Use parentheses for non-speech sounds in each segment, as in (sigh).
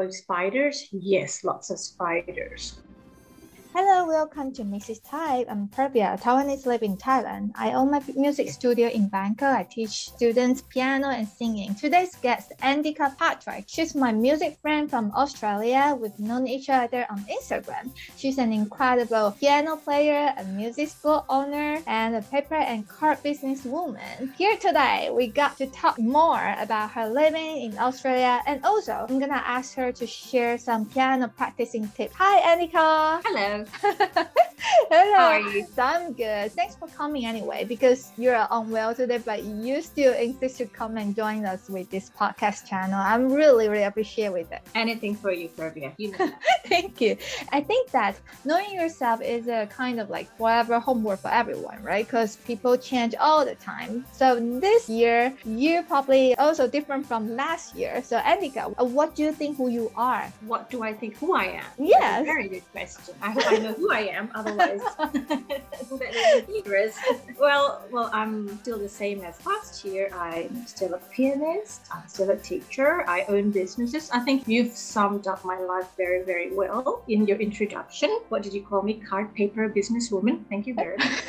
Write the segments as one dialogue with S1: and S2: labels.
S1: With spiders? Yes, lots of spiders.
S2: Hello, welcome to Mrs. Thai. I'm Pervia, Taiwanese live in Thailand. I own my music studio in Bangkok. I teach students piano and singing. Today's guest, Andhika Patrick. She's my music friend from Australia. We've known each other on Instagram. She's an incredible piano player, a music school owner, and a paper and card business woman. Here today, we got to talk more about her living in Australia, and also I'm gonna ask her to share some piano practicing tips. Hi, Andhika.
S1: Hello. (laughs)
S2: Hello.
S1: How are you?
S2: I'm good. Thanks for coming anyway, because you're unwell today, but you still insist to come and join us with this podcast channel. I'm really, really appreciate with it.
S1: Anything for you, Pervia. You know. (laughs)
S2: Thank you. I think that knowing yourself is a kind of like forever homework for everyone, right? Because people change all the time. So this year, you're probably also different from last year. So Andhika, what do you think who you are?
S1: what do I think who I am?
S2: Yes.
S1: Very good question. I hope I know who I am. Otherwise, that is dangerous. Well, well, I'm still the same as last year. I'm still a pianist. I'm still a teacher. I own businesses. I think you've summed up my life very, very well in your introduction. What did you call me? Card paper businesswoman. Thank you very much. (laughs)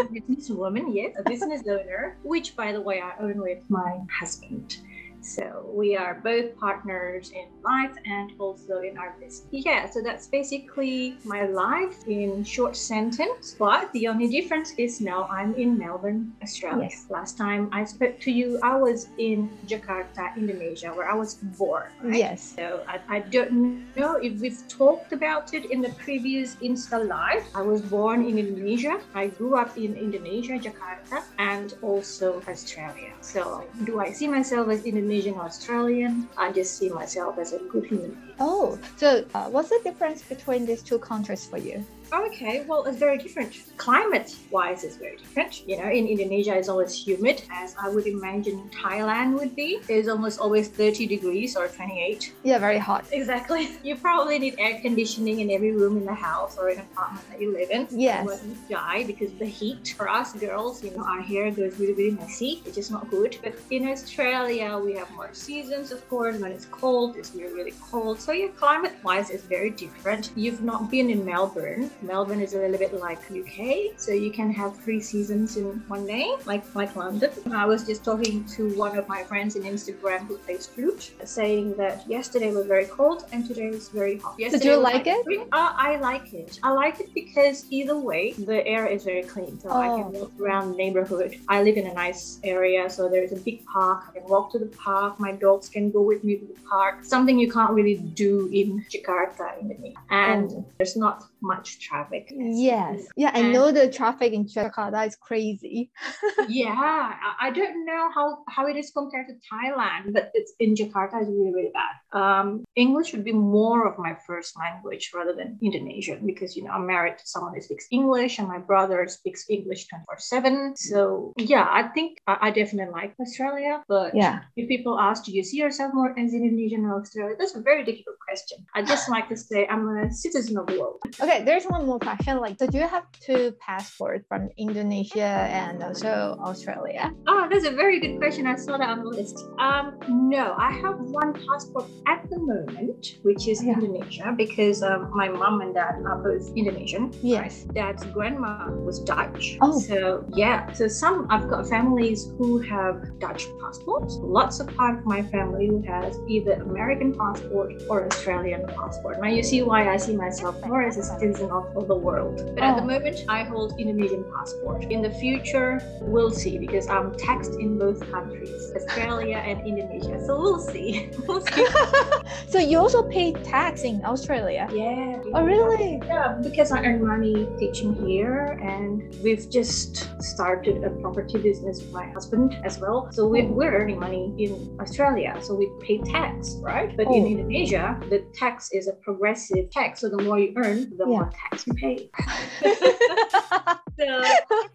S1: a businesswoman, yes, a business owner, which, by the way, I own with my husband. So we are both partners in life and also in our business. Yeah, so that's basically my life in short sentence. But the only difference is now I'm in Melbourne, Australia.
S2: Yes.
S1: Last time I spoke to you, I was in Jakarta, Indonesia, where I was born. right?
S2: Yes.
S1: So I, I don't know if we've talked about it in the previous Insta Live. I was born in Indonesia. I grew up in Indonesia, Jakarta, and also Australia. So do I see myself as Indonesian or Australian? I just see myself as a good human being.
S2: Oh, so uh, what's the difference between these two countries for you?
S1: Okay, well, it's very different. Climate wise, it's very different. You know, in Indonesia, it's always humid, as I would imagine Thailand would be. It's almost always 30 degrees or 28.
S2: Yeah, very hot.
S1: Exactly. (laughs) You probably need air conditioning in every room in the house or an apartment that you live in.
S2: Yes.
S1: You die because the heat. For us girls, you know, our hair goes really, really messy, which is not good. But in Australia, we have more seasons, of course. When it's cold, it's really, really cold. So your climate wise is very different. You've not been in Melbourne. Melbourne is a little bit like UK, so you can have three seasons in one day, like like London. I was just talking to one of my friends in Instagram who plays flute, saying that yesterday was very cold and today is very hot. Yesterday
S2: you like it?
S1: spring. Uh, I like it. I like it because either way, the air is very clean, so I can
S2: Oh.
S1: walk around the neighborhood. I live in a nice area, so there is a big park. I can walk to the park. My dogs can go with me to the park. Something you can't really do in Jakarta, Indonesia. And
S2: Oh.
S1: there's not much traffic.
S2: Yes. Yeah, I
S1: And-
S2: know the traffic in Jakarta is crazy. (laughs)
S1: yeah, I, don't know how, how it is compared to Thailand, but it's in Jakarta it's really really bad. Um, English would be more of my first language rather than Indonesian because you know I'm married to someone who speaks English and my brother speaks English twenty four seven. So yeah, I think I, I definitely like Australia, but
S2: Yeah.
S1: if people ask, do you see yourself more as Indonesian or Australian? That's a very difficult question. I just like to say I'm a citizen of the world.
S2: Okay, there's one more question. Like, do you have two passports from Indonesia and also Australia?
S1: Oh, that's a very good question. I saw that on the list. Um, no, I have one passport at the moment, which is
S2: Yeah.
S1: Indonesia, because um, my mom and dad are both Indonesian.
S2: Yes.
S1: Dad's grandma was Dutch.
S2: Oh.
S1: So yeah, so some I've got families who have Dutch passports. Lots of part of my family who has either American passport or Australian passport. Now you see why I see myself more as a citizen of, of the world. But at the
S2: Oh.
S1: moment, I hold Indonesian passport. In the future, we'll see because I'm taxed in both countries, Australia and Indonesia. So we'll see. (laughs) we'll see. (laughs)
S2: so you also pay tax in Australia?
S1: Yeah.
S2: Oh, really?
S1: Yeah, because I earn money teaching here, and we've just started a property business with my husband as well. So we're,
S2: Oh.
S1: we're earning money in Australia, so we pay tax, right? But in
S2: Oh.
S1: Indonesia, the tax is a progressive tax. So the more you earn, the
S2: Yeah.
S1: more tax you pay. (laughs) (laughs) so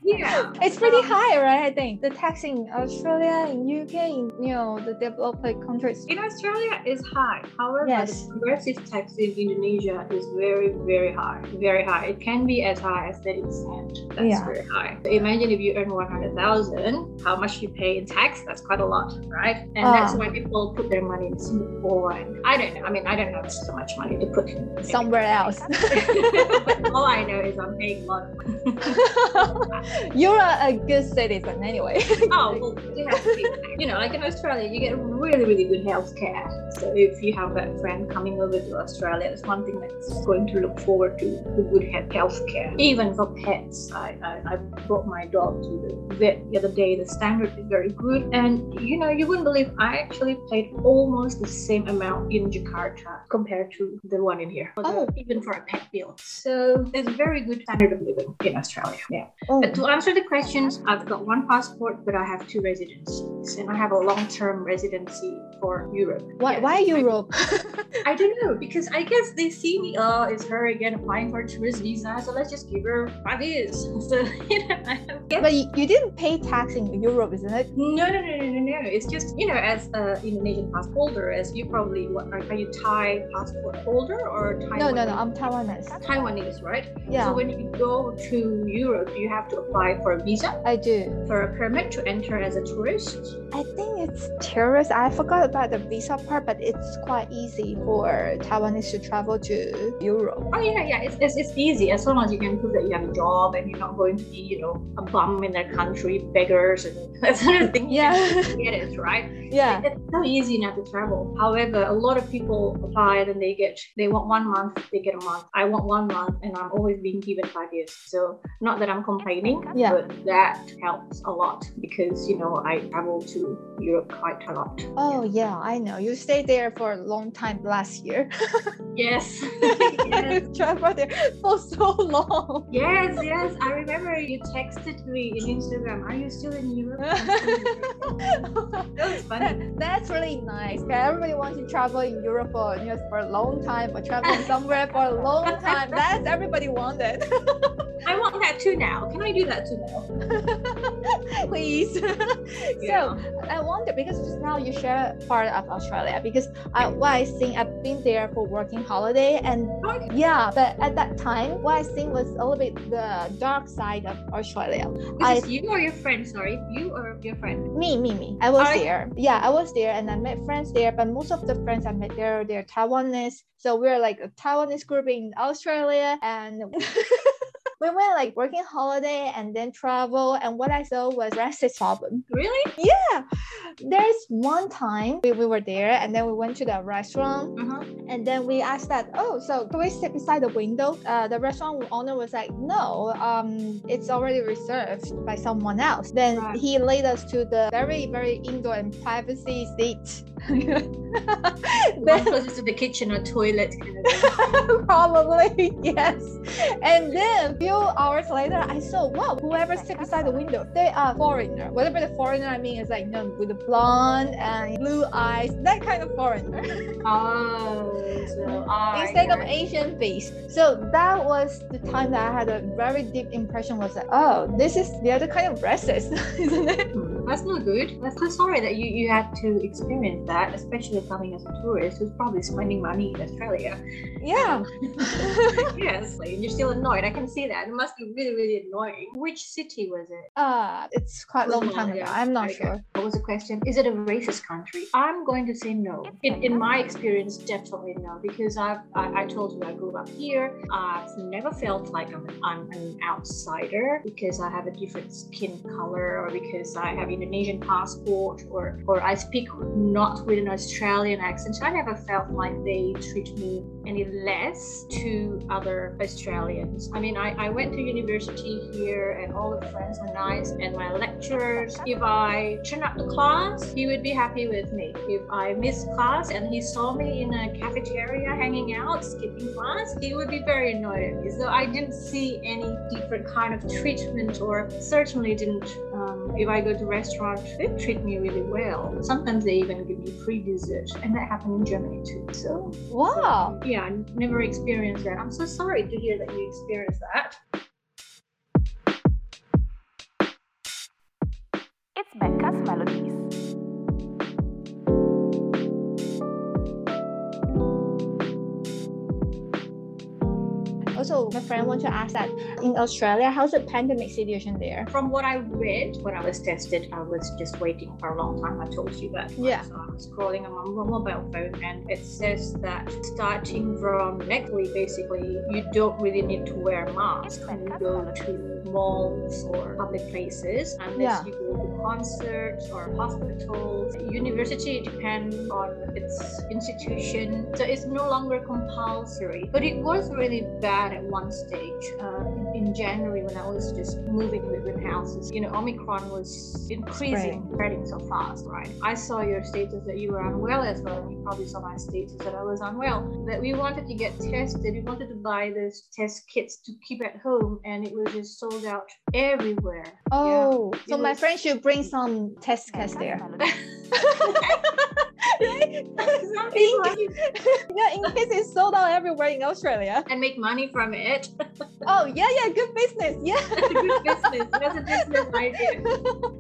S1: yeah,
S2: It's pretty
S1: um,
S2: high, right? I think the tax in Australia, in UK, in you know the developed countries.
S1: In Australia is high. However,
S2: Yes.
S1: the progressive tax in Indonesia is very, very high. Very high. It can be as high as 30%. That's
S2: Yeah.
S1: very high. So imagine if you earn 100,000, how much you pay in tax? That's quite a lot, right? And that's
S2: Ah.
S1: why people put their money in Singapore. And I don't know. I mean, I don't have so much money to put
S2: Somewhere else.
S1: but (laughs) all I know is I'm paying a lot of money. (laughs)
S2: You're a, a good citizen anyway. (laughs)
S1: Oh, well, you have to be, you know, like in Australia, you get really, really good health care. So if you have a friend coming over to Australia, it's one thing that's going to look forward to the good he- health care. Even for pets, I, I, I brought my dog to the vet the other day. The standard is very good. And, you know, you wouldn't believe I actually paid almost the same amount in Jakarta compared to the one in here.
S2: Oh.
S1: Even for a pet bill. So there's a very good standard of living in Australia. Yeah.
S2: Oh,
S1: But to answer the questions, I've got one passport, but I have two residencies, and I have a long-term residency for Europe.
S2: why, why Europe? (laughs)
S1: I don't know because I guess they see me. Oh, it's her again applying for a tourist visa, so let's just give her five years. (laughs) So you know,
S2: but you, you didn't pay tax in Europe, isn't it?
S1: no, no, no, no, no, no. It's just you know, as an Indonesian passport holder, as you probably what are, you Thai passport holder or Taiwanese?
S2: No, no, no. I'm Taiwanese.
S1: Taiwanese, right?
S2: Yeah,
S1: So when you go to Europe, you have to apply for a visa,
S2: I do.
S1: for a permit to enter as a tourist.
S2: I think it's tourist. I forgot about the visa part, but it's quite easy for Taiwanese to travel to Europe.
S1: Oh yeah, yeah. It's, it's, it's easy as long as you can prove that you have a job and you're not going to be, you know, a bum in their country, beggars and (laughs) that sort of thing.
S2: Yeah. (laughs)
S1: get it right.
S2: Yeah.
S1: It's so easy now to travel. However, a lot of people apply and they get they want one month, they get a month. I want one month, and I'm always being given five years. So not that I'm complaining,
S2: Yeah.
S1: but that helps a lot because you know I travel to Europe quite a lot.
S2: Oh yeah, I know. You stayed there for a long time last year. (laughs)
S1: Yes. yes. (laughs)
S2: you traveled there for so long.
S1: Yes, yes. I remember you texted me in Instagram. Are you still in Europe? (laughs) that was funny.
S2: That- that's really nice. Everybody wants to travel in Europe for, know, for a long time, or traveling somewhere for a long (laughs) time. That's everybody wanted.
S1: I want that too now. Can I do that too now? (laughs) (laughs)
S2: Please. (laughs)
S1: Yeah.
S2: So I wonder because just now you share part of Australia because I what I think I've been there for working holiday and yeah, but at that time what I think was a little bit the dark side of Australia. I-
S1: This is you or your friend? Sorry, you or your friend?
S2: Me, me, me. I was
S1: I-
S2: there. Yeah, I was there and I met friends there, but most of the friends I met there, they're Taiwanese. So we're like a Taiwanese group in Australia and (laughs) we went like working holiday and then travel. And what I saw was racist problem.
S1: Really?
S2: Yeah. There's one time we, we were there and then we went to the restaurant
S1: Uh-huh.
S2: and then we asked that, oh, so can we sit beside the window? Uh, the restaurant owner was like, no, um, it's already reserved by someone else. Then
S1: Right.
S2: he led us to the very, very indoor and privacy seat. (laughs) Then,
S1: closest to the kitchen or toilet. Kind of (laughs)
S2: probably, yes. And then few hours later, I saw, wow, whoever sit beside the window, they are foreigner. Whatever the foreigner I mean is like, you know, with the blonde and blue eyes, that kind of foreigner. (laughs)
S1: oh, so (laughs) I.
S2: instead of Asian face. So that was the time that I had a very deep impression was like, oh, this is the other kind of racist, (laughs) isn't it?
S1: That's not good. That's so sorry that you, you had to experience that, especially coming as a tourist who's probably spending money in Australia.
S2: Yeah. (laughs) (laughs)
S1: yes, like, you're still annoyed. I can see that. It must be really, really annoying. Which city was it?
S2: uh, it's quite a long time ago. I'm not
S1: okay.
S2: sure.
S1: What was the question? Is it a racist country? I'm going to say no. In, in my experience, definitely no, because I've, I, I told you I grew up here. I've never felt like I'm, I'm an outsider because I have a different skin color or because I have Indonesian passport or, or I speak not with an Australian accent. I never felt like they treat me any less to other Australians. I mean, I, I went to university here and all the friends were nice and my lecturers, if I turn up to class, he would be happy with me. If I missed class and he saw me in a cafeteria hanging out, skipping class, he would be very annoyed at me. So I didn't see any different kind of treatment or certainly didn't, um, if I go to restaurant food treat me really well. Sometimes they even give me free dessert, and that happened in Germany too. So
S2: wow, so,
S1: yeah, I never experienced that. I'm so sorry to hear that you experienced that.
S3: It's Becca's Melodies.
S2: Also, my friend want to ask that in Australia, how's the pandemic situation there?
S1: From what I read when I was tested, I was just waiting for a long time. I told you that.
S2: Yeah.
S1: So I was scrolling on my mobile phone, and it says that starting from next week, basically, you don't really need to wear a mask when you go to malls or public places unless
S2: Yeah.
S1: you go to concerts or hospitals. University depends on its institution, so it's no longer compulsory. But it was really bad at one stage uh, in, in January when I was just moving between houses. You know, Omicron was increasing, spreading so fast, right? I saw your status that you were unwell as well, and you probably saw my status that I was unwell. That we wanted to get tested, we wanted to buy those test kits to keep at home, and it was just sold out everywhere.
S2: Oh, so
S1: It
S2: my
S1: was-
S2: friend should bring some test kits there. (laughs) (laughs)
S1: Some people
S2: in, (laughs) yeah, in case it's sold out everywhere in Australia.
S1: and make money from it. (laughs)
S2: Oh yeah, yeah, good business. Yeah.
S1: Good business. That's a business (laughs) idea.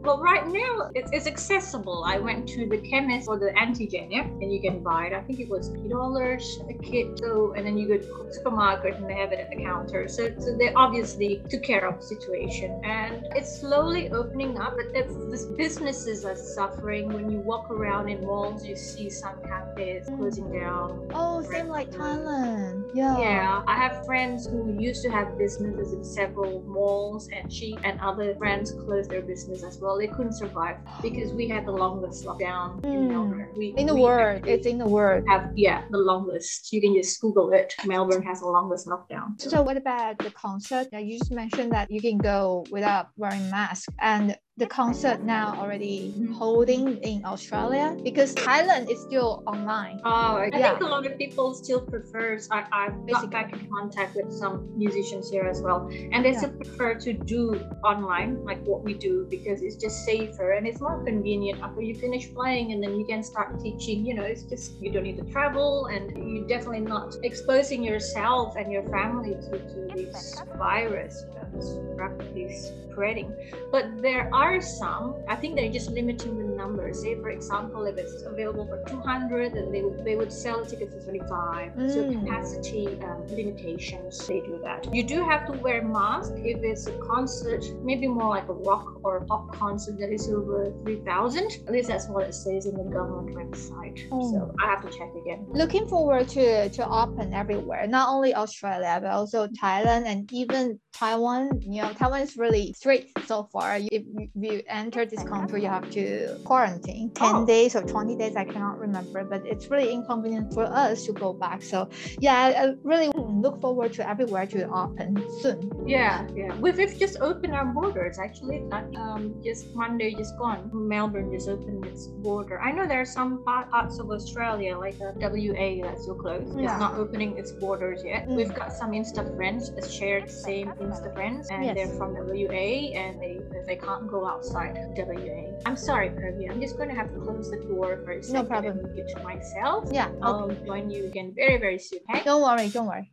S1: Well, right now it's, it's accessible. I went to the chemist for the antigen, yeah, and you can buy it. I think it was two dollars a kit. So, and then you go to the supermarket and they have it at the counter. So, so they obviously took care of the situation, and it's slowly opening up. But it's, this businesses are suffering. When you walk around in malls, you see some cafes closing down.
S2: Oh, same like Thailand. Yeah.
S1: Yeah, I have friends who used to have businesses in several malls, and she and other friends closed their business as well. They couldn't survive because we had the longest lockdown in
S2: Mm.
S1: Melbourne. We,
S2: In the world, it's in the world.
S1: have yeah the longest. You can just Google it. Melbourne has the longest lockdown.
S2: So what about the concert? You just mentioned that you can go without wearing mask, and the concert now already
S1: Mhm.
S2: holding in Australia because Thailand is still online.
S1: Oh, I
S2: Yeah.
S1: think a lot of people still prefers. I, I've
S2: Basically.
S1: got back in contact with some musicians here as well, and they
S2: Yeah.
S1: still prefer to do online, like what we do, because it's just safer and it's more convenient after you finish playing, and then you can start teaching. You know, it's just you don't need to travel, and you're definitely not exposing yourself and your family to, to this virus. You know, rapidly spreading. But there are some. I think they're just limiting the numbers. Say, for example, if it's available for 200, then they would they would sell tickets for 25. So
S2: Mm.
S1: capacity um, limitations, they do that. You do have to wear mask if it's a concert, maybe more like a rock or pop concert that is over 3,000. At least that's what it says in the government website.
S2: Oh.
S1: So I have to check again.
S2: Looking forward to to open everywhere, not only Australia but also Thailand and even Taiwan. You know, Taiwan is really strict so far. If you- enter this country, you have to quarantine 10
S1: Oh.
S2: days or 20 days. I cannot remember, but it's really inconvenient for us to go back. So yeah, I, I really look forward to everywhere to open soon.
S1: Yeah, yeah. We've, we've just opened our borders actually. Not, um, just Monday, just gone. Melbourne just opened its border. I know there are some parts of Australia, like uh, WA, that's still closed.
S2: Yeah.
S1: It's not opening its borders yet.
S2: Mm.
S1: We've got some Insta friends that share the same Insta friends, and
S2: Yes.
S1: they're from WA, and they they can't go outside WA. I'm sorry, Kirby. I'm just going to have to close the door for a second
S2: problem.
S1: and leave to myself.
S2: Yeah,
S1: I'll
S2: okay.
S1: join you again very, very soon. Okay?
S2: Don't worry, don't worry.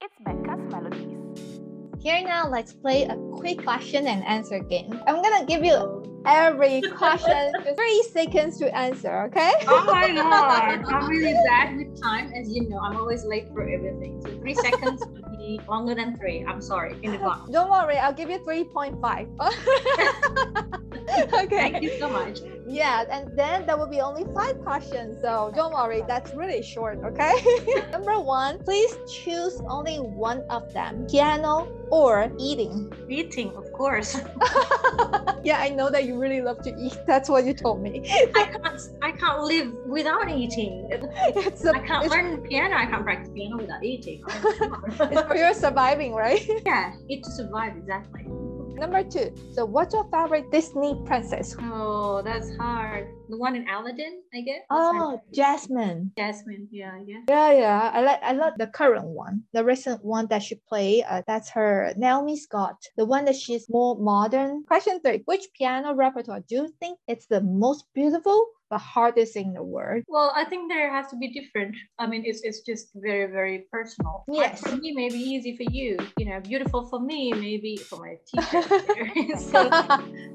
S3: It's Becca's melodies.
S2: Here now, let's play a quick question and answer game. I'm gonna give you
S1: So-
S2: every question three seconds to answer, okay? (laughs)
S1: Oh my god, I'm really bad with time. As you know, I'm always late for everything. So three seconds be longer than three. I'm sorry in advance.
S2: Don't worry, I'll give you 3.5. (laughs) okay.
S1: Thank you so much.
S2: Yeah, and then there will be only five questions. So don't worry, that's really short, okay? (laughs) Number one, please choose only one of them piano or eating.
S1: Eating, of course. (laughs)
S2: yeah, I know that you really love to eat. That's what you told me.
S1: I can't. I can't live without eating.
S2: it's, a,
S1: I can't learn piano. I can't practice piano without eating.
S2: it's for your surviving, right? (laughs)
S1: yeah, eat to survive. Exactly.
S2: Number two, so what's your favorite Disney princess?
S1: Oh, that's hard. the one in Aladdin, I guess.
S2: Oh. Jasmine.
S1: Jasmine. Yeah, yeah.
S2: Yeah, yeah. I like I love the current one, the recent one that she played. Uh, that's her Naomi Scott. The one that she's more modern. Question three: Which piano repertoire do you think it's the most beautiful but hardest in the world?
S1: Well, I think there has to be different. I mean, it's it's just very very personal. Like
S2: Yes.
S1: for me, maybe easy for you. You know, beautiful for me, maybe for my (laughs) teacher. (laughs) so,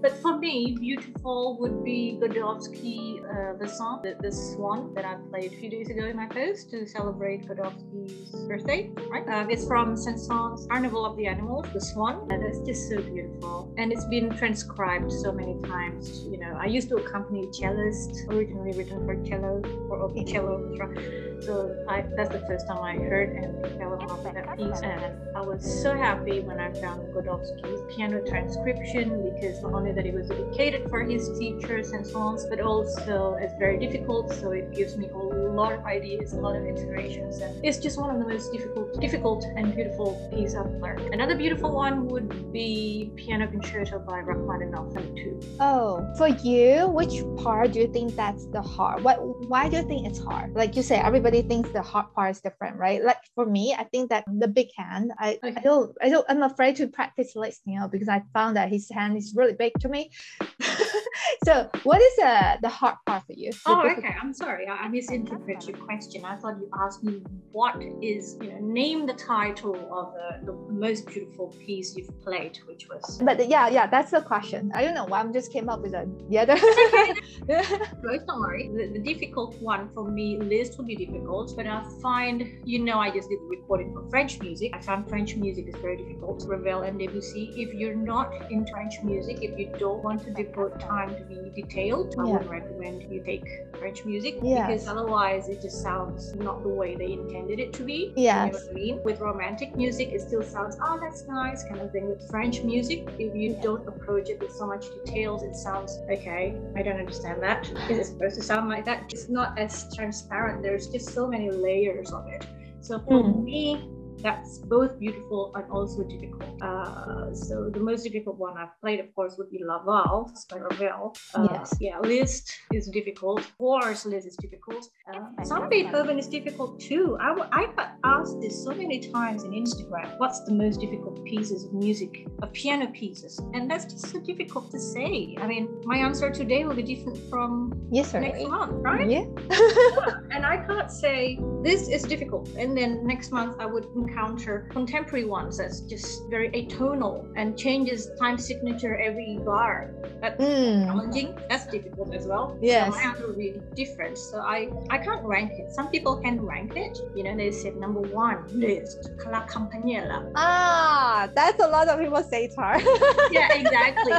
S1: but for me, beautiful would be Godowsky, uh, the song, the, the Swan that I played a few days ago in my post to celebrate Godowsky's birthday. Right? Um, it's from Saint-Saëns' Carnival of the Animals, the Swan, and it's just so beautiful. And it's been transcribed so many times. You know, I used to accompany cellists, originally written for cello or open cello. So I, that's the first time I heard and fell in love with that piece. And I was so happy when I found Godowsky's piano transcription because not only that it was dedicated for his teachers and so on, but also it's very difficult. So it gives me a lot of ideas, a lot of inspirations, and it's just one of the most difficult, difficult and beautiful pieces I've learned. Another beautiful one would be Piano Concerto by Rachmaninoff too.
S2: Oh, for you, which part do you think that's the hard? What? Why do you think it's hard? Like you say, everybody thinks the hard part is different, right? Like for me, I think that the big hand, I, I don't, I don't, I'm afraid to practice listening out because I found that his hand is really big to me. (laughs) so, what is uh, the hard part for you?
S1: Oh, okay. I'm sorry. I, I misinterpreted your question. I thought you asked me what is, you know, name the title of the, the most beautiful piece you've played, which was.
S2: But yeah, yeah, that's the question. I don't know why I'm just came up with a, the other.
S1: Right, (laughs) (laughs) don't worry. The, the difficult one for me, Liszt would be difficult, but I find, you know, I just did the recording for French music. I found French music is very difficult. Ravel and Debussy. If you're not in French music, if you don't want to devote time to be detailed, I
S2: Yeah.
S1: would recommend you take French music
S2: Yes.
S1: because otherwise it just sounds not the way they intended it to be. You know what I mean? With romantic music, it still sounds, oh, that's nice, kind of thing. With French music, if you
S2: Yeah.
S1: don't approach it with so much details, it sounds, okay, I don't understand that. (laughs) Is it supposed to sound like that? It's not as transparent. There's just so many layers of it. So for
S2: Mm.
S1: me, that's both beautiful and also difficult. Uh, so the most difficult one I've played, of course, would be La Valse by Ravel. Uh,
S2: Yes.
S1: Yeah, Liszt is difficult. Wars Liszt is difficult. Uh, some Beethoven is difficult too. I, w- I got asked this so many times in Instagram. What's the most difficult pieces of music, of piano pieces? And that's just so difficult to say. I mean, my answer today will be different from
S2: yes, sir.
S1: next month, right?
S2: Yeah. (laughs)
S1: and I can't say this is difficult, and then next month I would encounter contemporary ones that's just very atonal and changes time signature every bar. That's
S2: Mm.
S1: challenging. That's difficult as well.
S2: Yes.
S1: So my answer will different. So I I can't rank it. Some people can rank it. You know, they said number one Liszt, La Campanella.
S2: Ah, that's a lot of people say hard. (laughs)
S1: Yeah, exactly.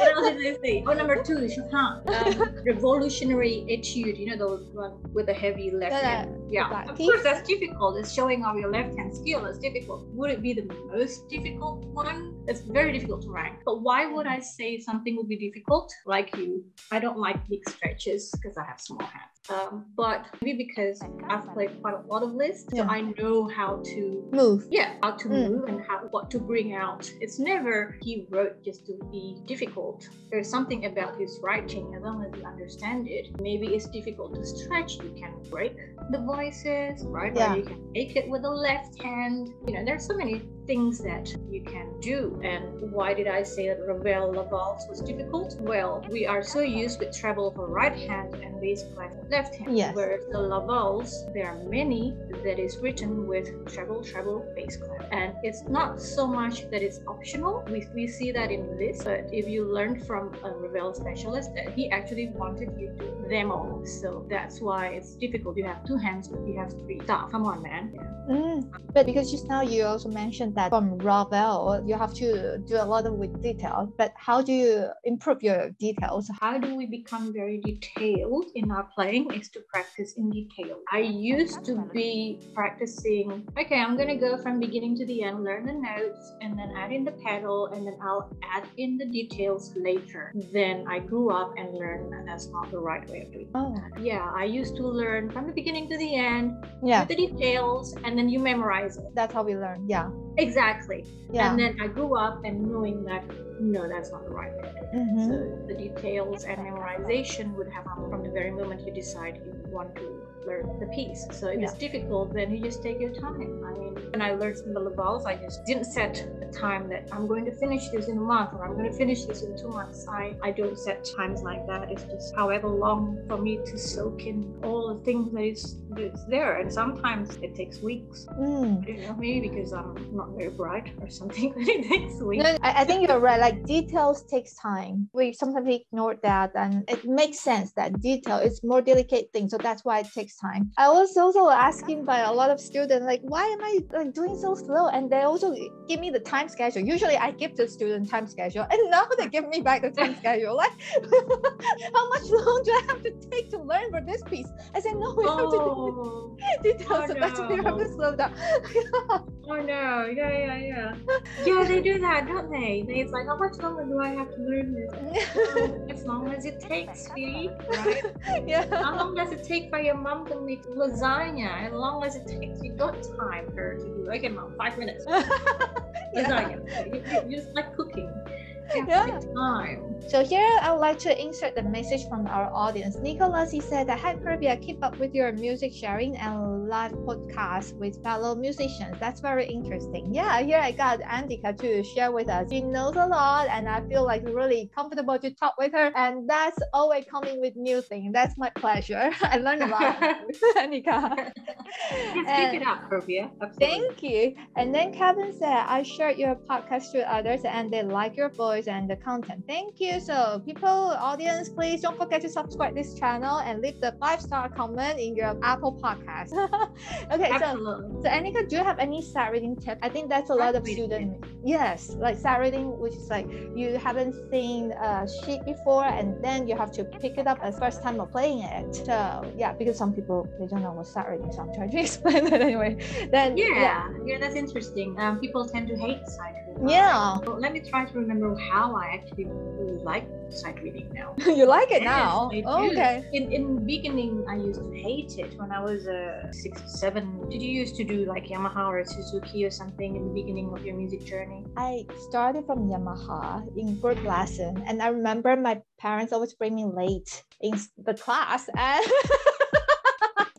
S1: what else did they say? Oh, number two, Chopin. (laughs) Um, revolutionary etude. You know, the one with the heavy left
S2: Yeah,
S1: hand. Yeah, of course that's difficult. It's showing off your left hand skill. It's difficult. Would it be the most difficult one? It's very difficult to rank. But why would I say something would be difficult? Like you, I don't like big stretches because I have small hands. Um, but maybe because I've played quite a lot of Liszts,
S2: Yeah.
S1: so I know how to
S2: Move.
S1: yeah how to
S2: Mm.
S1: move and how what to bring out it's never he wrote just to be difficult there's something about his writing as long as you understand it maybe it's difficult to stretch you can break the voices right
S2: Yeah.
S1: or you can make it with the left hand you know there's so many things that you can do. And why did i say that ravel La Valse was difficult? Well we are so used with treble for right hand and bass clef for left hand
S2: Yes.
S1: whereas the La Valse there are many that is written with treble treble bass clef and it's not so much that it's optional. We, we see that in this but if you learn from a ravel specialist that he actually wanted you to do them all. So that's why it's difficult. You have two hands but you have three. Stop come on man.
S2: Mm. But because just now you also mentioned that from Ravel, you have to do a lot of with detail. But how do you improve your details?
S1: how do we become very detailed in our playing is to practice in detail. I used to be practicing, okay, I'm gonna go from beginning to the end, learn the notes, and then add in the pedal, and then I'll add in the details later. Then I grew up and learned that that's not the right way of doing it.
S2: Oh,
S1: Yeah, I used to learn from the beginning to the end
S2: yeah.
S1: the details, and then you memorize it.
S2: That's how we learn. Yeah.
S1: Exactly.
S2: Yeah.
S1: And then I grew up and knowing that no, that's not the right way.
S2: Mhm.
S1: So the details and memorization would have come from the very moment you decide you want to learn the piece. So if it's difficult, then you just take your time. I mean, when I learned from the La Valse, I just didn't set a time that I'm going to finish this in a month or I'm going to finish this in two months. I, I don't set times like that. It's just however long for me to soak in all the things that is that's there. And sometimes it takes weeks.
S2: Mm.
S1: I don't know, maybe because I'm not very bright or something, (laughs) but it takes weeks.
S2: No, I, I think you're right. Like details takes time. We sometimes ignore that, and it makes sense that detail is more delicate thing. So that's why it takes time. I was also asking by a lot of students, like, why am I like doing so slow? And they also give me the time schedule. Usually, I give the student time schedule, and now they give me back the time schedule. Like, (laughs) how much long do I have to take to learn for this piece? I said, no, we have to
S1: Oh, (laughs)
S2: do details,
S1: oh
S2: so that's why you have to slow down. (laughs)
S1: oh no, yeah, yeah, yeah. Yeah, they do that, don't they? They- It's like, how much longer do I have to learn this? Oh, as long as it takes, sweetie, right?
S2: yeah.
S1: How long does it take for your mom to make lasagna? As long as it takes, you got time for her to do. Okay, mom, five minutes. (laughs)
S2: Yeah.
S1: Lasagna. You, you, you just like cooking.
S2: Yeah.
S1: time.
S2: So here I would like to insert the message from our audience. Nicholas, he said that Hi Pervia, keep up with your music sharing and live podcast with fellow musicians. That's very interesting. Yeah, here I got Andhika to share with us. She knows a lot and I feel like really comfortable to talk with her. And that's always coming with new things. That's my pleasure. (laughs) I learned a lot, (laughs) Andhika.
S1: Yes,
S2: And-
S1: keep it up. Absolutely.
S2: Thank you. And then Kevin said, I shared your podcast to others and they like your voice and the content. Thank you. So, people, audience, please don't forget to subscribe this channel and leave the five star comment in your Apple podcast. (laughs) okay, so.
S1: Absolutely.
S2: So Andhika, do you have any sight reading tip? I think that's a lot of students. Yes, like sight reading, which is like you haven't seen a sheet before, and then you have to pick it up as first time of playing it. So yeah, because some people they don't know what sight reading, so I'm trying to (laughs) explain that anyway. Then
S1: Yeah, yeah, that's interesting. Um, people tend to hate sight reading.
S2: Yeah, (laughs)
S1: let me try to remember how I actually really like sight reading now. (laughs)
S2: you like it
S1: Yes,
S2: now.
S1: Do.
S2: okay.
S1: In in beginning, I used to hate it when I was uh, six, seven. Did you used to do like Yamaha or Suzuki or something in the beginning of your music journey?
S2: I started from Yamaha in group lesson, and I remember my parents always bring me late in the class, and (laughs)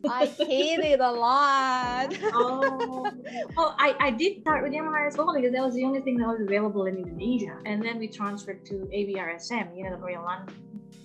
S2: I hated a lot. (laughs)
S1: Oh, oh, I, I did start with Yamaha as well because that was the only thing that was available in Indonesia. And then we transferred to ABRSM, you know, the Royal London,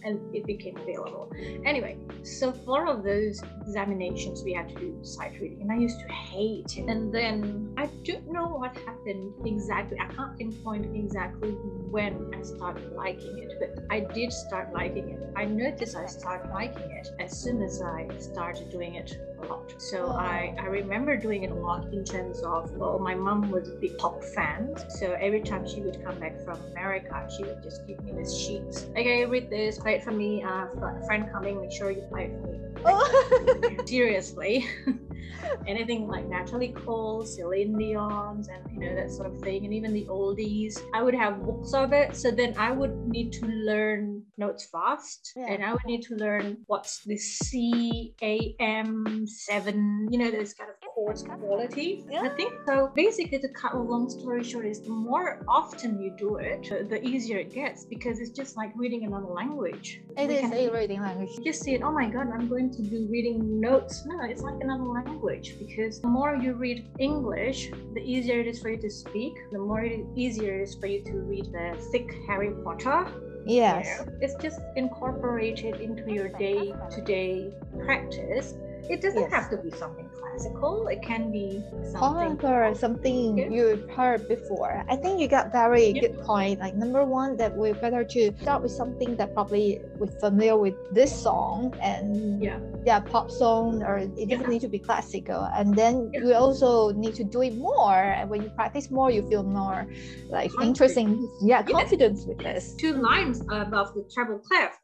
S1: and it became available. Anyway, so for all of those examinations, we had to do sight reading, and I used to hate it. And then I don't know what happened exactly. I can't pinpoint exactly when I started liking it, but I did start liking it. I noticed I started liking it as soon as I started doing it a lot. So I, I remember doing it a lot in terms of, well, my mom was a big pop fan. So every time she would come back from America, she would just give me this sheet. Okay, read this, play it for me. Uh, I've got a friend coming, make sure you play it for me.
S2: Oh. (laughs)
S1: Seriously. (laughs) Anything like Natalie Cole, Celine Dion's, and you know that sort of thing, and even the oldies. I would have books of it, so then I would need to learn notes fast,
S2: Yeah.
S1: and I would need to learn what's the C A M seven, you know, those kind of chords quality. I think so. Basically, to cut a long story short, is the more often you do it, the- the easier it gets because it's just like reading another language.
S2: It
S1: We
S2: is a reading language.
S1: you just see it, oh my god, I'm going to do reading notes. No, it's like another language because the more you read English, the easier it is for you to speak, the more it easier it is for you to read the thick Harry Potter. You
S2: Yes.
S1: know. It's just incorporated into your day to day practice. It doesn't
S2: Yes.
S1: have to be something classical, it can be something.
S2: Oh, However, something
S1: Yeah.
S2: you've heard before. I think you got very
S1: Yeah.
S2: good point. Like number one, that we're better to start with something that probably we're familiar with this song and
S1: Yeah.
S2: yeah, pop song or it doesn't need to be classical. And then you also need to do it more. And when you practice more, you feel more like
S1: Confident.
S2: interesting. Yeah,
S1: Yeah.
S2: confidence with this.
S1: two lines above the treble clef.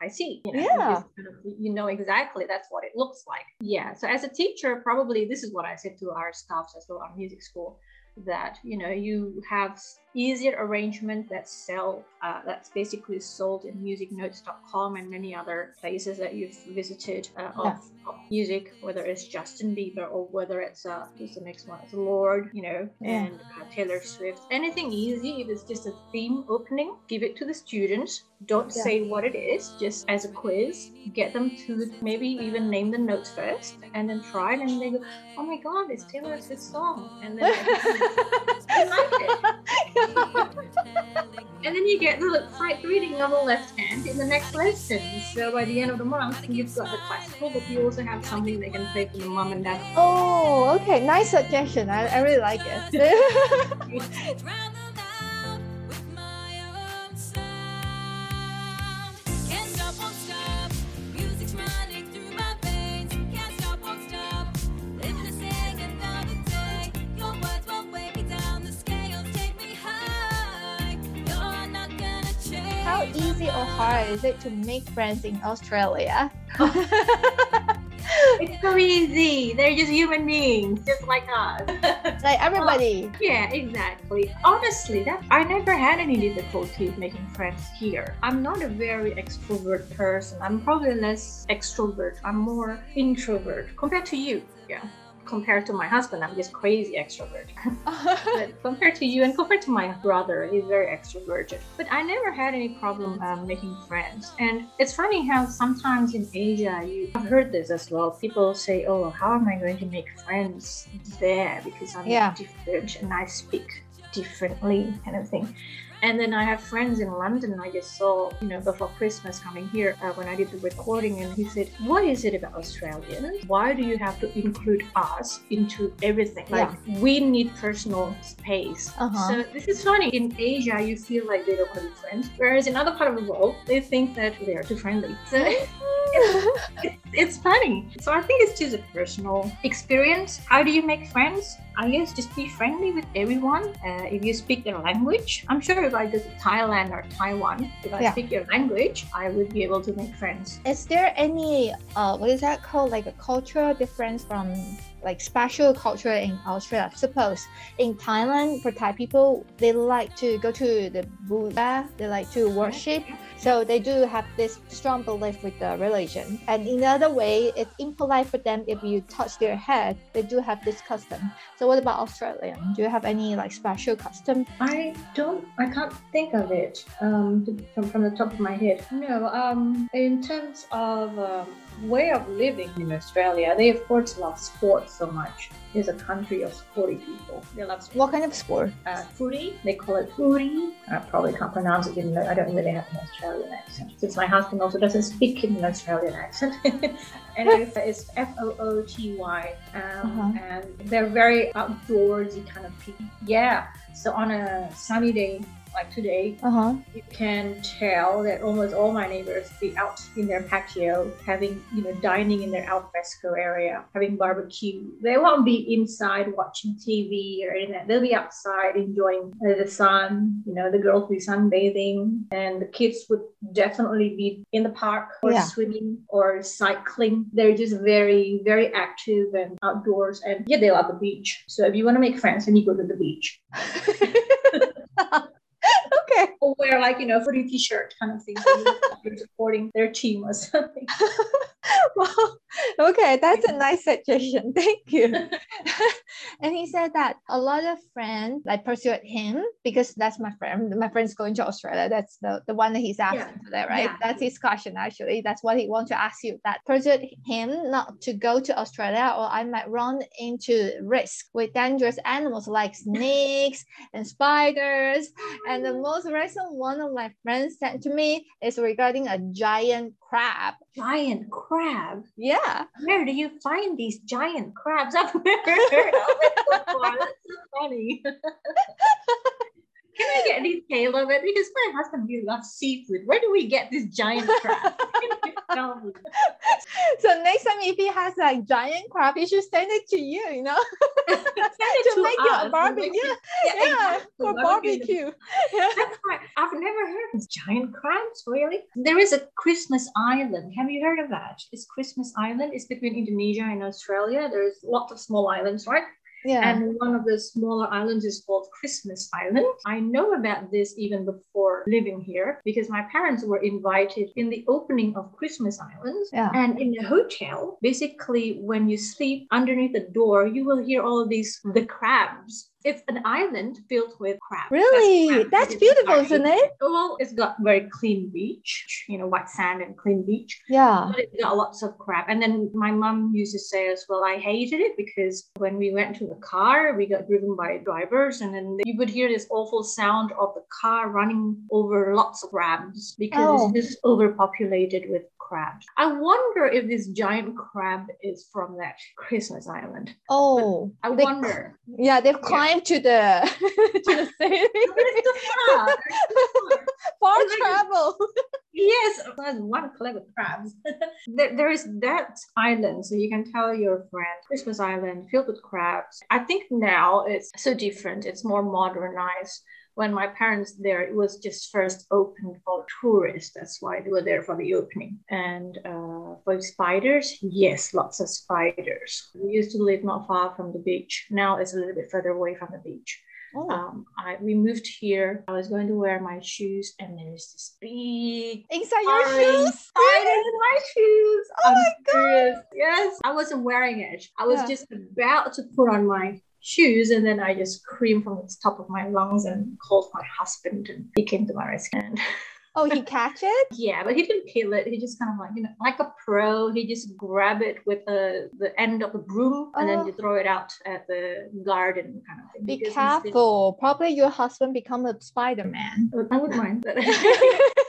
S1: I see. You know,
S2: Yeah.
S1: just kind of- you know exactly that's what it looks like. Yeah. So as a teacher, probably this is what I said to our staffs as well, our music school, that you know you have easier arrangement that sell uh, that's basically sold in musicnotes.com and many other places that you've visited uh, of, of music, whether it's Justin Bieber or whether it's uh, who's the next one? It's Lorde, you know,
S2: Yeah.
S1: and uh, Taylor Swift. Anything easy, if it's just a theme opening, give it to the students. Don't
S2: Yeah.
S1: say what it is, just as a quiz. Get them to maybe even name the notes first, and then try it, and they go, "Oh my God, it's Taylor Swift's song," and then (laughs) they like it. (laughs) And then you get the sight reading on the left hand in the next lesson. So by the end of the month, you've got the classical, but you also have something they can play for the mom and dad.
S2: oh, okay. Nice suggestion. I, I really like it. (laughs) (laughs) or hard is it to make friends in Australia? (laughs)
S1: It's so easy. They're just human beings, just like us. (laughs)
S2: like everybody.
S1: yeah, exactly. Honestly, that I never had any difficulty making friends here. I'm not a very extrovert person. I'm probably less extrovert. I'm more introvert compared to you. Yeah. Compared to my husband, I'm just crazy extrovert. (laughs) but compared to you and compared to my brother, he's very extroverted. But I never had any problem um, making friends. And it's funny how sometimes in Asia, you I've heard this as well. People say, "Oh, how am I going to make friends there because I'm
S2: Yeah.
S1: different and I speak differently," kind of thing. And then I have friends in London. I just saw, you know, before Christmas coming here uh, when I did the recording, and he said, "What is it about Australians? Why do you have to include us into everything? Like we need personal space."
S2: Uh-huh.
S1: So this is funny. In Asia, you feel like they don't want to be friends, whereas in other part of the world, they think that they are too friendly. So (laughs) it's, it's funny. So I think it's just a personal experience. How do you make friends? I guess just be friendly with everyone. Uh, if you speak their language, I'm sure if I go to Thailand or Taiwan, if I
S2: Yeah.
S1: speak your language, I would be able to make friends.
S2: Is there any uh what is that called like a cultural difference from like special culture in Australia? Suppose in Thailand for Thai people they like to go to the Buddha, they like to worship. So they do have this strong belief with the religion. And in the other way, it's impolite for them if you touch their head. They do have this custom. So what about Australian? Do you have any like special custom?
S1: I don't, I can't think of it um, from, from the top of my head. No, um, in terms of um, way of living in Australia, they of course love sports so much. It's a country of sporty people. They love sports.
S2: What kind of sport?
S1: Uh, footy, they call it footy. I probably can't pronounce it, even though I don't really have an Australian accent. Since my husband also doesn't speak in an Australian accent. (laughs) and it's- it's F O O T Y. Um,
S2: Uh-huh.
S1: And they're very outdoorsy kind of people. Yeah. So on a sunny day like today,
S2: Uh huh.
S1: you can tell that almost all my neighbors be out in their patio having you know dining in their alfresco area having barbecue. They won't be inside watching tv or anything they'll be outside enjoying the sun you know the girls will be sunbathing. And the kids would definitely be in the park or
S2: Yeah.
S1: swimming or cycling. They're just very very active and outdoors. And yeah they love the beach. So if you want to make friends then you go to the beach (laughs) (laughs)
S2: okay. (laughs)
S1: or wear like you know footy t-shirt kind of thing you're supporting their team or something (laughs)
S2: well, okay, that's a nice suggestion. (laughs) Thank you. (laughs) and he said that a lot of friends like pursued him because that's my friend. My friend's going to Australia. That's the, the one that he's asking
S1: Yeah.
S2: today, right?
S1: Yeah.
S2: That's his question actually. That's what he wants to ask you. That pursued him not to go to Australia or I might run into risk with dangerous animals like snakes and spiders. And the oh. most recent one of my friends sent to me is regarding a giant crab.
S1: giant crab
S2: Yeah.
S1: where do you find these giant crabs (laughs) i've never heard of it before that's so funny (laughs) can i get of it because my husband really loves seafood where do we get this giant crab Can you tell me? (laughs)
S2: So next time if he has like giant crab, he should send it to you, you know, (laughs)
S1: Send it (laughs)
S2: to make you
S1: us,
S2: a barbecue.
S1: make
S2: Yeah, yeah,
S1: exactly,
S2: for
S1: barbecue.
S2: barbecue. Yeah.
S1: That's right. I've never heard of giant crabs, really. There is a Christmas Island. Have you heard of that? It's Christmas Island. It's between Indonesia and Australia. There's lots of small islands, right?
S2: Yeah.
S1: And one of the smaller islands is called Christmas Island. I know about this even before living here because my parents were invited in the opening of Christmas Island.
S2: Yeah.
S1: And in the hotel, basically, when you sleep underneath the door, you will hear all of these the crabs. It's an island filled with crabs.
S2: really?
S1: crabs.
S2: That's beautiful, isn't it?
S1: Well, it's got very clean beach, you know, white sand and clean beach.
S2: Yeah.
S1: But it got lots of crap. And then my mum used to say as well, I hated it because when we went to the car, we got driven by drivers, and then you would hear this awful sound of the car running over lots of crabs because
S2: Oh.
S1: it's just overpopulated with crabs. I wonder if this giant crab is from that Christmas island.
S2: Oh,
S1: I
S2: they-
S1: wonder.
S2: yeah, they've climbed to the (laughs) to the city.
S1: But it's too far. It's far. (laughs)
S2: Travel.
S1: Yes, there's one collect with crabs. (laughs) there, there is that island, so you can tell your friend Christmas Island filled with crabs. I think now it's so different. It's more modernized. When my parents there, it was just first opened for tourists. That's why they were there for the opening. And uh, for spiders, yes, lots of spiders. We used to live not far from the beach. Now it's a little bit further away from the beach
S2: Oh.
S1: um, I, we moved here. I was going to wear my shoes, and there's this big
S2: Inside your shoes?
S1: spider in my shoes.
S2: Oh
S1: I'm
S2: my God.
S1: serious. Yes, I wasn't wearing it. I was
S2: Yeah.
S1: just about to put on my shoes, and then I just screamed from the top of my lungs and called my husband, and he came to my rescue. And (laughs)
S2: Oh, he catch it?
S1: yeah, but he didn't kill it. He just kind of like you know, like a pro. He just grab it with the the end of the broom, and then
S2: Oh.
S1: you throw it out at the garden kind of thing.
S2: Be
S1: because
S2: careful. Probably your husband become a Spider-Man.
S1: I wouldn't mind. But (laughs) (laughs)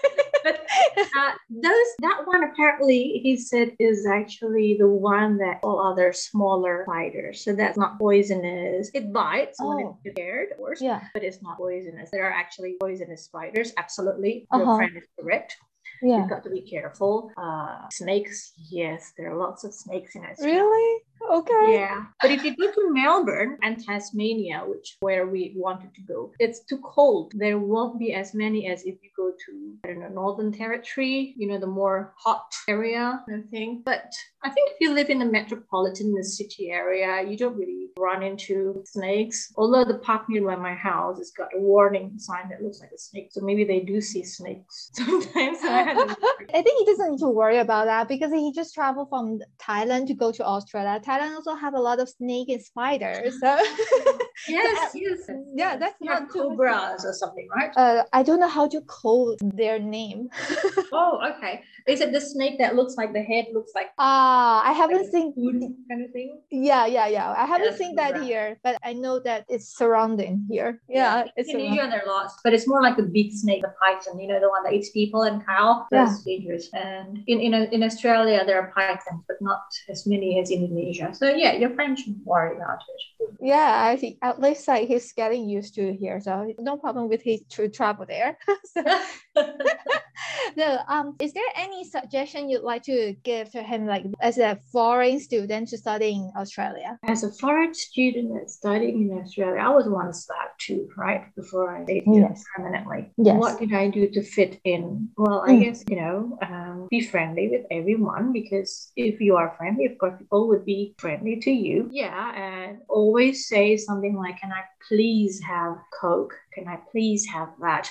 S1: uh, those that one apparently he said is actually the one that all other smaller spiders. So that's not poisonous. It bites when
S2: Oh.
S1: it's prepared, of course,
S2: yeah.
S1: but it's not poisonous. There are actually poisonous spiders. Absolutely, your
S2: Uh-huh.
S1: friend is correct.
S2: Yeah.
S1: You've got to be careful. Uh, snakes, yes, there are lots of snakes in Australia.
S2: Really? Okay.
S1: Yeah, but if you go to Melbourne and Tasmania, which where we wanted to go, it's too cold. There won't be as many as if you go to I don't know Northern Territory, you know, the more hot area kind of thing. But I think if you live in the metropolitan, the city area, you don't really run into snakes. Although the park nearby my house has got a warning sign that looks like a snake, so maybe they do see snakes (laughs) sometimes. I
S2: I think he doesn't need to worry about that because he just traveled from Thailand to go to Australia. Thailand also have a lot of snake and spiders. (laughs) So (laughs)
S1: yes, yes,
S2: Yeah, that's
S1: You
S2: not too much-
S1: cobras or something, right?
S2: uh, I don't know how to call their name. (laughs)
S1: Oh, okay. Is it the snake that looks like the head looks like
S2: Ah, I haven't
S1: a
S2: seen.
S1: spoon kind of thing?
S2: Yeah, yeah, yeah. I haven't
S1: Yes,
S2: seen that
S1: cobra.
S2: here, but I know that it's surrounding here. Yeah, it's
S1: in
S2: surrounding.
S1: India there are lots, but it's more like the big snake, the python. You know, the one that eats people and cow. That's dangerous. And in in, in Australia there are pythons, but not as many as in Indonesia. So yeah, your friend shouldn't worry about it.
S2: Yeah, I think at least like he's getting used to here, so no problem with his to travel there. (laughs) (laughs) (laughs) no, um, is there any suggestion you'd like to give to him, like as a foreign student to study in Australia?
S1: As a foreign student that's studying in Australia, I was once that too, right? Before I stayed here
S2: Yes.
S1: permanently.
S2: Yes.
S1: What did I do to fit in? Well, I
S2: Mm.
S1: guess, you know, um, be friendly with everyone because if you are friendly, of course, people would be friendly to you. Yeah. And always say something like, Can I please have Coke? Can I please have that?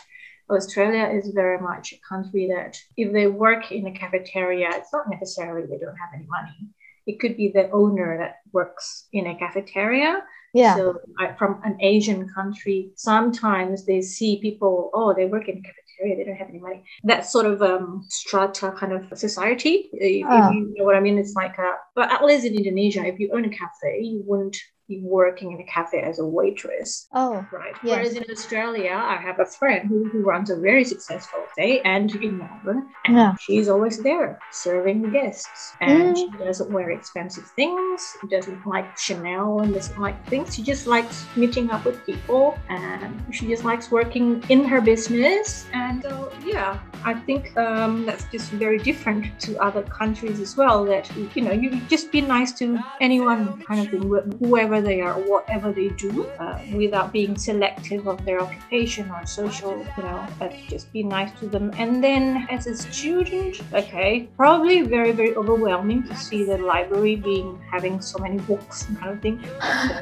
S1: Australia is very much a country that if they work in a cafeteria, it's not necessarily they don't have any money. It could be the owner that works in a cafeteria.
S2: Yeah.
S1: So I, from an Asian country, sometimes they see people, oh, they work in a cafeteria, they don't have any money. That sort of um, strata kind of society, if,
S2: Ah.
S1: if you know what I mean. It's like, a, but at least in Indonesia, if you own a cafe, you wouldn't be working in a cafe as a waitress.
S2: oh,
S1: Right.
S2: Yes.
S1: Whereas in Australia, I have a friend who, who runs a very successful day and in Melbourne, and
S2: Yeah.
S1: she's always there serving the guests. And
S2: Mm.
S1: she doesn't wear expensive things, doesn't like Chanel and doesn't like things. She just likes meeting up with people and she just likes working in her business. And so, yeah, I think um, that's just very different to other countries as well. That, you know, you just be nice to anyone kind of thing, whoever wherever they are, whatever they do, uh, without being selective of their occupation or social, you know, uh, just be nice to them. And then as a student, okay, probably very, very overwhelming to see the library being having so many books and kind of thing.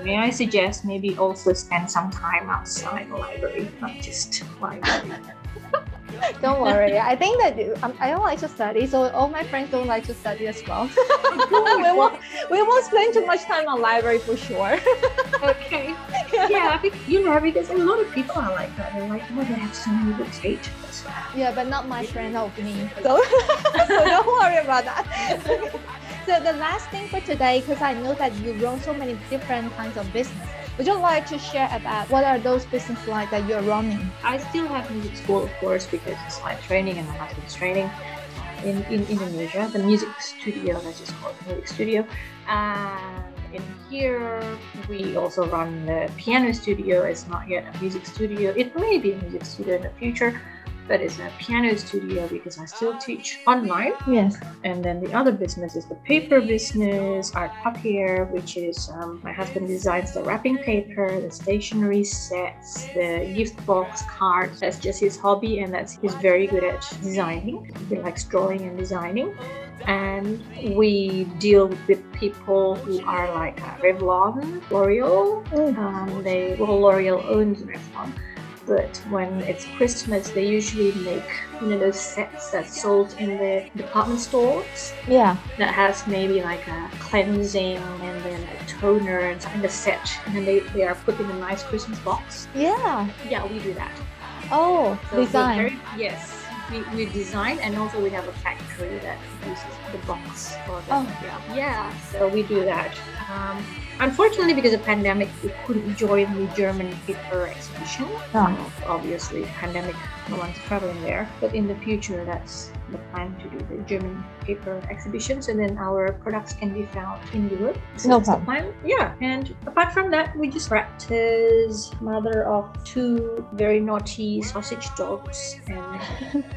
S1: May I suggest maybe also spend some time outside the library, not just library. (laughs) (laughs)
S2: Don't worry. I think that um, I don't like to study, so all my friends don't like to study as well. (laughs) we won't we won't spend too much time on library for sure. (laughs)
S1: okay. Yeah, you know, because a lot of people are like that. They're like, oh, they have so many books, hate.
S2: Yeah, but not my friend of me. So, so don't worry about that. so the last thing for today, because I know that you run so many different kinds of business. Would you like to share about what are those business like that you're running?
S1: I still have music school, of course, because it's my training and my husband's training in, in Indonesia. The music studio, let's just call it the music studio. And in here, we also run the piano studio. It's not yet a music studio. It may be a music studio in the future, but it's a piano studio because I still teach online.
S2: Yes.
S1: And then the other business is the paper business, art papier, which is um, my husband designs the wrapping paper, the stationery sets, the gift box cards. That's just his hobby, and that's he's very good at designing. He likes drawing and designing. And we deal with people who are like uh, Revlon, L'Oreal.
S2: Mm.
S1: Um, they well, L'Oreal owns Revlon but when it's Christmas, they usually make you know those sets that's sold in the department stores
S2: Yeah.
S1: that has maybe like a cleansing and then a toner and the set, and then they, they are put in a nice Christmas box.
S2: Yeah.
S1: Yeah, we do that.
S2: Oh,
S1: So
S2: design.
S1: very- yes, we, we design and also we have a factory that uses the box for the
S2: Oh.
S1: yeah yeah. So we do that. Um, unfortunately, because of pandemic, we couldn't join the German paper exhibition.
S2: Oh.
S1: Obviously, pandemic, no one's traveling there. But in the future, that's the plan to do the German paper exhibitions, and then our products can be found in Europe. So
S2: No
S1: the plan. Yeah, and apart from that, we just practice mother of two very naughty sausage dogs and. (laughs)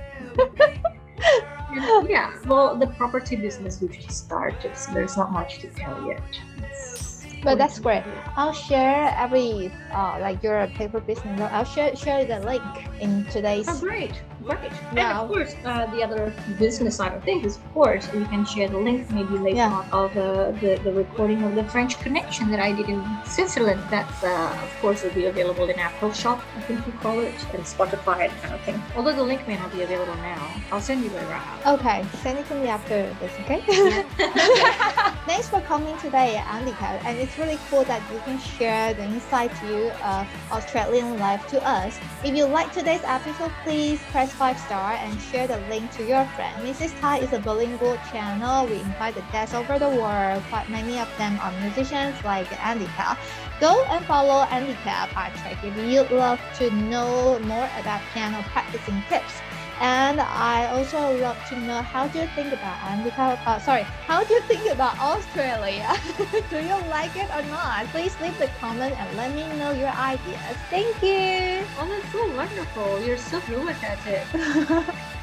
S1: And, yeah, well, the property business we've just started, so there's not much to tell yet. It's
S2: But that's great. I'll share every uh like your paper business. I'll share share the link in today's.
S1: Oh, great, great. And of course, uh, the other business side of things, is, of course, we can share the link maybe later
S2: Yeah.
S1: on of uh, the, the recording of the French Connection that I did in Switzerland. That's, uh, of course, will be available in Apple Shop, I think you call it, and Spotify and kind of thing. Although the link may not be available now, I'll send you the route.
S2: Okay, send it to me after this, okay? (laughs) (laughs) Thanks for coming today, Andhika. And it's really cool that you can share the insight view of Australian life to us. If you like today's episode, please press five star and share the link to your friend. Mrs. Thai is a bilingual channel. We invite the guests over the world. Quite many of them are musicians like Andhika. Go and follow Andhika Patrick if you'd love to know more about piano practicing tips. And I also love to know how do you think about Andhika? Uh, sorry, how do you think about Australia? (laughs) do you like it or not? Please leave the comment and let me know your ideas. Thank you.
S1: Oh, that's so wonderful. You're so fluent at it. (laughs)